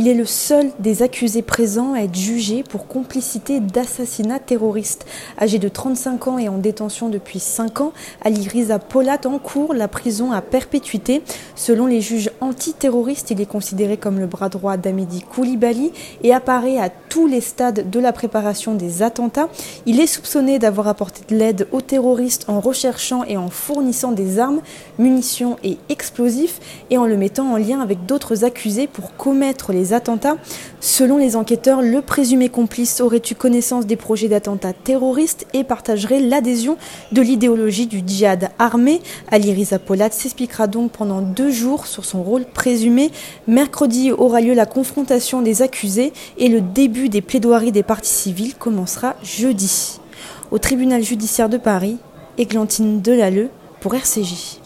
Il est le seul des accusés présents à être jugé pour complicité d'assassinat terroriste. Âgé de 35 ans et en détention depuis 5 ans, Ali Riza Polat encourt la prison à perpétuité. Selon les juges antiterroristes, il est considéré comme le bras droit d'Amidi Koulibaly et apparaît à tous les stades de la préparation des attentats. Il est soupçonné d'avoir apporté de l'aide aux terroristes en recherchant et en fournissant des armes, munitions et explosifs et en le mettant en lien avec d'autres accusés pour commettre les attentats. Selon les enquêteurs, le présumé complice aurait eu connaissance des projets d'attentats terroristes et partagerait l'adhésion de l'idéologie du djihad armé. Ali Riza Polat s'expliquera donc pendant deux jours sur son rôle présumé. Mercredi aura lieu la confrontation des accusés et le début des plaidoiries des parties civiles commencera jeudi. Au tribunal judiciaire de Paris, Églantine Delalleux pour RCJ.